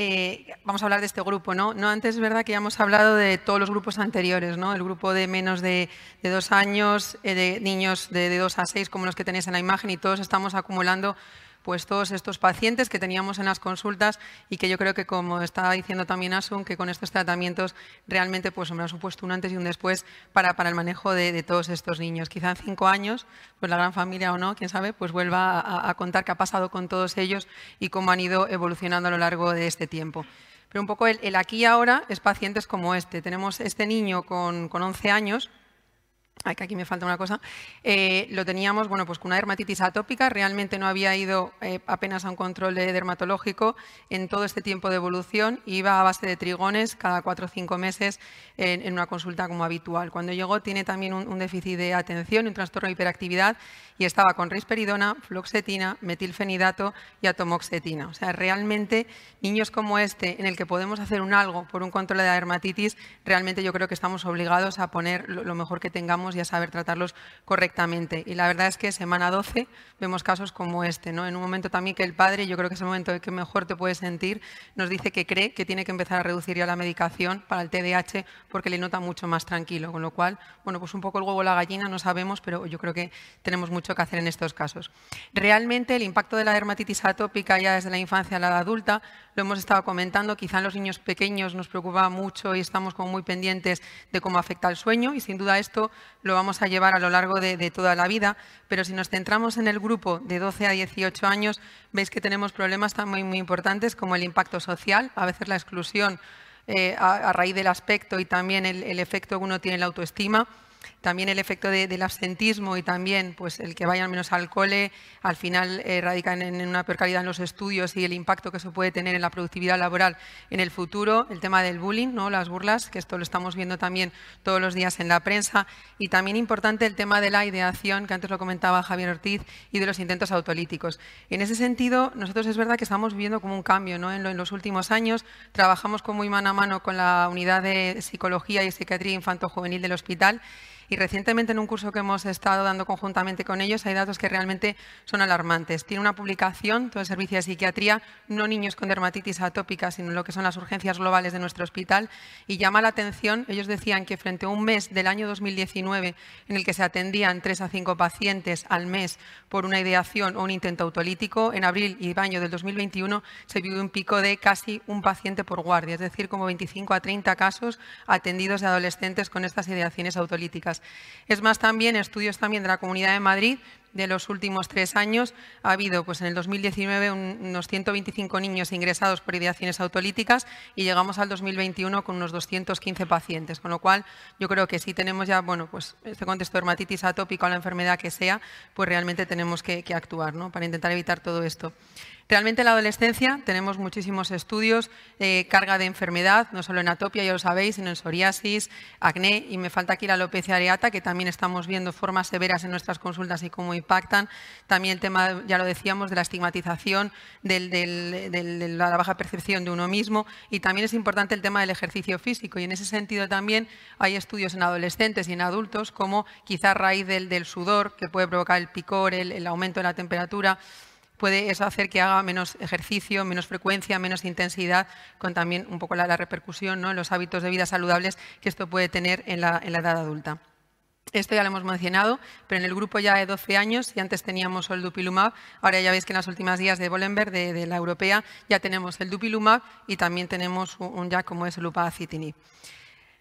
eh, vamos a hablar de este grupo, ¿no? No antes es verdad que ya hemos hablado de todos los grupos anteriores, ¿no? El grupo de menos de, dos años, eh, de niños de, de dos a seis, como los que tenéis en la imagen, y todos estamos acumulando pues todos estos pacientes que teníamos en las consultas y que yo creo que, como estaba diciendo también Asun, que con estos tratamientos realmente pues, me ha supuesto un antes y un después para, para el manejo de, todos estos niños. Quizá en cinco años, pues la gran familia o no, quién sabe, pues vuelva a, contar qué ha pasado con todos ellos y cómo han ido evolucionando a lo largo de este tiempo. Pero un poco el, aquí y ahora es pacientes como este. Tenemos este niño con, con 11 años, que aquí me falta una cosa, eh, lo teníamos bueno, pues con una dermatitis atópica, realmente no había ido eh, apenas a un control dermatológico en todo este tiempo de evolución, iba a base de trigones cada cuatro o cinco meses en, una consulta como habitual. Cuando llegó tiene también un, déficit de atención, un trastorno de hiperactividad y estaba con risperidona, fluoxetina, metilfenidato y atomoxetina. O sea, realmente niños como este, en el que podemos hacer un algo por un control de dermatitis, realmente yo creo que estamos obligados a poner lo mejor que tengamos y a saber tratarlos correctamente. Y la verdad es que semana 12 vemos casos como este. ¿no? En un momento también que el padre, yo creo que es el momento en que mejor te puedes sentir, nos dice que cree que tiene que empezar a reducir ya la medicación para el TDAH porque le nota mucho más tranquilo. Con lo cual, bueno, pues un poco el huevo o la gallina, no sabemos, pero yo creo que tenemos mucho que hacer en estos casos. Realmente el impacto de la dermatitis atópica ya desde la infancia a la edad adulta lo hemos estado comentando, quizá en los niños pequeños nos preocupa mucho y estamos como muy pendientes de cómo afecta el sueño y sin duda esto lo vamos a llevar a lo largo de, toda la vida, pero si nos centramos en el grupo de 12 a 18 años, veis que tenemos problemas muy, muy importantes como el impacto social, a veces la exclusión eh, a, raíz del aspecto y también el, el efecto que uno tiene en la autoestima también el efecto del absentismo y también pues, el que vayan menos al cole, al final eh, radican en, una peor calidad en los estudios y el impacto que eso puede tener en la productividad laboral en el futuro. El tema del bullying, ¿no? las burlas, que esto lo estamos viendo también todos los días en la prensa. Y también importante el tema de la ideación, que antes lo comentaba Javier Ortiz, y de los intentos autolíticos. En ese sentido, nosotros es verdad que estamos viviendo como un cambio ¿no? en, en los últimos años. Trabajamos como muy mano a mano con la unidad de psicología y psiquiatría infanto-juvenil del hospital y recientemente en un curso que hemos estado dando conjuntamente con ellos hay datos que realmente son alarmantes. Tiene una publicación, todo el servicio de psiquiatría, no niños con dermatitis atópica, sino lo que son las urgencias globales de nuestro hospital, y llama la atención, ellos decían que frente a un mes del año 2019 en el que se atendían tres a cinco pacientes al mes por una ideación o un intento autolítico, en abril y mayo del 2021 se vivió un pico de casi un paciente por guardia, es decir, como 25 a 30 casos atendidos de adolescentes con estas ideaciones autolíticas. Es más, también estudios también de la Comunidad de Madrid de los últimos tres años ha habido pues, en el 2019 unos 125 niños ingresados por ideaciones autolíticas y llegamos al 2021 con unos 215 pacientes, con lo cual yo creo que si tenemos ya bueno, pues, este contexto de dermatitis atópica o la enfermedad que sea, pues realmente tenemos que, actuar ¿no? para intentar evitar todo esto. Realmente en la adolescencia tenemos muchísimos estudios, eh, carga de enfermedad, no solo en atopia, ya lo sabéis, sino en psoriasis, acné, y me falta aquí la alopecia areata, que también estamos viendo formas severas en nuestras consultas y cómo impactan. También el tema, ya lo decíamos, de la estigmatización, de la baja percepción de uno mismo, y también es importante el tema del ejercicio físico, y en ese sentido también hay estudios en adolescentes y en adultos, como quizá a raíz del, sudor, que puede provocar el picor, el aumento de la temperatura, puede eso hacer que haga menos ejercicio, menos frecuencia, menos intensidad, con también un poco la, repercusión ¿no? en los hábitos de vida saludables que esto puede tener en la, edad adulta. Esto ya lo hemos mencionado, pero en el grupo ya de 12 años, si antes teníamos el dupilumab, ahora ya veis que en las últimas días de Bolenberg, de, la europea, ya tenemos el dupilumab y también tenemos un, ya como es el upadacitinib.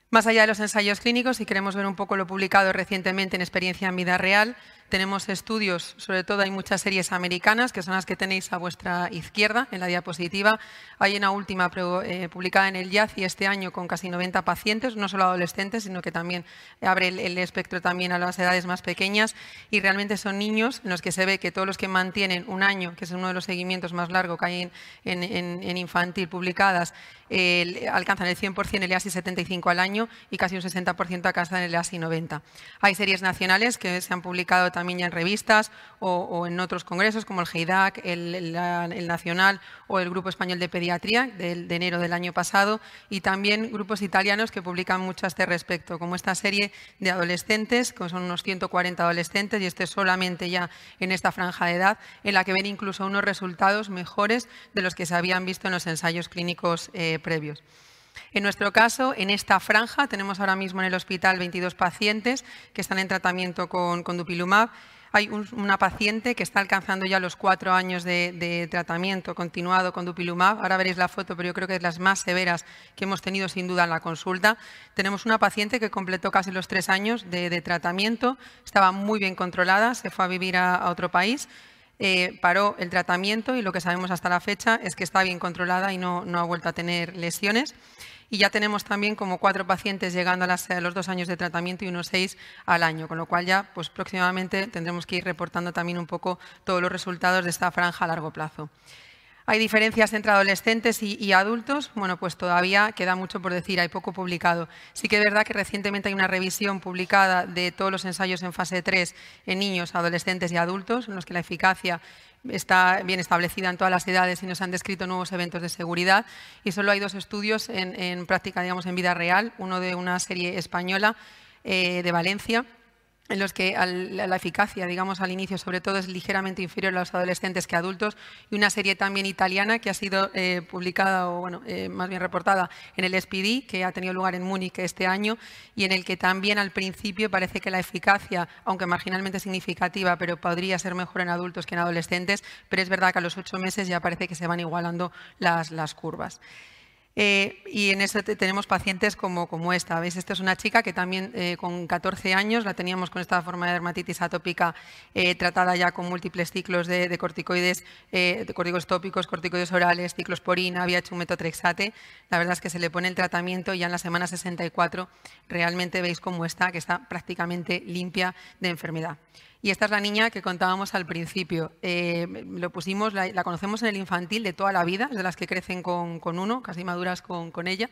Más allá de los ensayos clínicos, si queremos ver un poco lo publicado recientemente en experiencia en vida real, tenemos estudios, sobre todo hay muchas series americanas, que son las que tenéis a vuestra izquierda en la diapositiva. Hay una última eh, publicada en el y este año con casi 90 pacientes, no solo adolescentes, sino que también abre el, espectro también a las edades más pequeñas. Y realmente son niños en los que se ve que todos los que mantienen un año, que es uno de los seguimientos más largos que hay en, infantil publicadas, alcanzan el 100% el EASI 75 al año y casi un 60% alcanzan el EASI 90. Hay series nacionales que se han publicado también ya en revistas o, en otros congresos como el GEIDAC, el, Nacional o el Grupo Español de Pediatría de, enero del año pasado y también grupos italianos que publican mucho a este respecto, como esta serie de adolescentes, que son unos 140 adolescentes y este solamente ya en esta franja de edad, en la que ven incluso unos resultados mejores de los que se habían visto en los ensayos clínicos eh, previos. En nuestro caso, en esta franja, tenemos ahora mismo en el hospital 22 pacientes que están en tratamiento con, dupilumab. Hay una paciente que está alcanzando ya los cuatro años de, tratamiento continuado con dupilumab. Ahora veréis la foto, pero yo creo que es las más severas que hemos tenido sin duda en la consulta. Tenemos una paciente que completó casi los tres años de, tratamiento, estaba muy bien controlada, se fue a vivir a, otro país eh, paró el tratamiento y lo que sabemos hasta la fecha es que está bien controlada y no, no ha vuelto a tener lesiones y ya tenemos también como cuatro pacientes llegando a, los dos años de tratamiento y unos seis al año, con lo cual ya pues, próximamente tendremos que ir reportando también un poco todos los resultados de esta franja a largo plazo. ¿Hay diferencias entre adolescentes y, adultos? Bueno, pues todavía queda mucho por decir, hay poco publicado. Sí que es verdad que recientemente hay una revisión publicada de todos los ensayos en fase 3 en niños, adolescentes y adultos, en los que la eficacia está bien establecida en todas las edades y nos han descrito nuevos eventos de seguridad. Y solo hay dos estudios en, práctica, digamos, en vida real, uno de una serie española eh, de Valencia en los que la eficacia, digamos, al inicio sobre todo es ligeramente inferior a los adolescentes que adultos, y una serie también italiana que ha sido eh, publicada, o bueno, eh, más bien reportada en el SPD, que ha tenido lugar en Múnich este año, y en el que también al principio parece que la eficacia, aunque marginalmente significativa, pero podría ser mejor en adultos que en adolescentes, pero es verdad que a los ocho meses ya parece que se van igualando las curvas. Eh, y en eso tenemos pacientes como, como esta. ¿Veis? Esta es una chica que también eh, con 14 años la teníamos con esta forma de dermatitis atópica eh, tratada ya con múltiples ciclos de, corticoides, de corticoides tópicos, corticoides orales, ciclosporina, había hecho un metotrexate. La verdad es que se le pone el tratamiento y ya en la semana 64 realmente veis cómo está, que está prácticamente limpia de enfermedad. Y esta es la niña que contábamos al principio. Eh, lo pusimos, la, conocemos en el infantil de toda la vida, de las que crecen con, uno, casi con, ella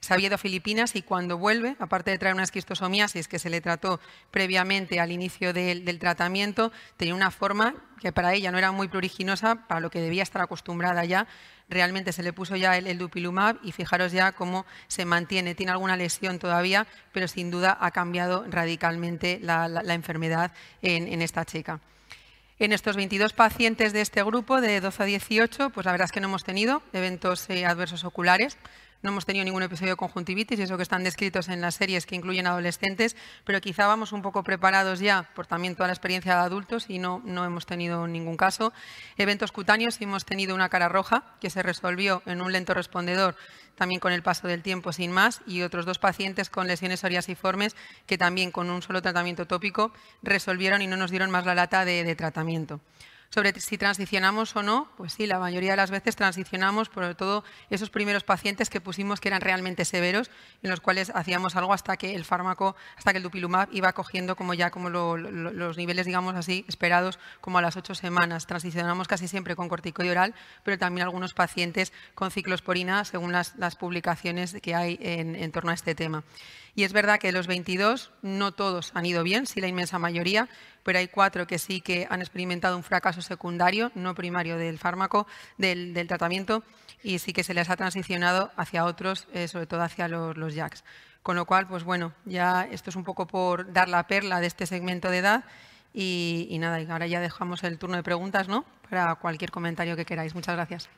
se había ido a Filipinas y cuando vuelve, aparte de traer una esquistosomiasis que se le trató previamente al inicio del, tratamiento, tenía una forma que para ella no era muy pruriginosa, para lo que debía estar acostumbrada ya. Realmente se le puso ya el, dupilumab y fijaros ya cómo se mantiene. Tiene alguna lesión todavía, pero sin duda ha cambiado radicalmente la, enfermedad en, esta chica. En estos 22 pacientes de este grupo, de 12 a 18, pues la verdad es que no hemos tenido eventos eh, adversos oculares. No hemos tenido ningún episodio de conjuntivitis, eso que están descritos en las series que incluyen adolescentes, pero quizá vamos un poco preparados ya por también toda la experiencia de adultos y no, no hemos tenido ningún caso. Eventos cutáneos, hemos tenido una cara roja que se resolvió en un lento respondedor también con el paso del tiempo sin más, y otros dos pacientes con lesiones psoriasiformes que también con un solo tratamiento tópico resolvieron y no nos dieron más la lata de tratamiento sobre si transicionamos o no, pues sí, la mayoría de las veces transicionamos, sobre todo esos primeros pacientes que pusimos que eran realmente severos, en los cuales hacíamos algo hasta que el fármaco, hasta que el dupilumab iba cogiendo como ya como los niveles, digamos así, esperados como a las ocho semanas. Transicionamos casi siempre con corticoide oral, pero también algunos pacientes con ciclosporina, según las, publicaciones que hay en, en torno a este tema. Y es verdad que de los 22 no todos han ido bien, sí la inmensa mayoría, pero hay cuatro que sí que han experimentado un fracaso secundario, no primario del fármaco, del, tratamiento, y sí que se les ha transicionado hacia otros, eh, sobre todo hacia los, los JAKs. Con lo cual, pues bueno, ya esto es un poco por dar la perla de este segmento de edad y, y nada, y ahora ya dejamos el turno de preguntas, ¿no? Para cualquier comentario que queráis. Muchas gracias.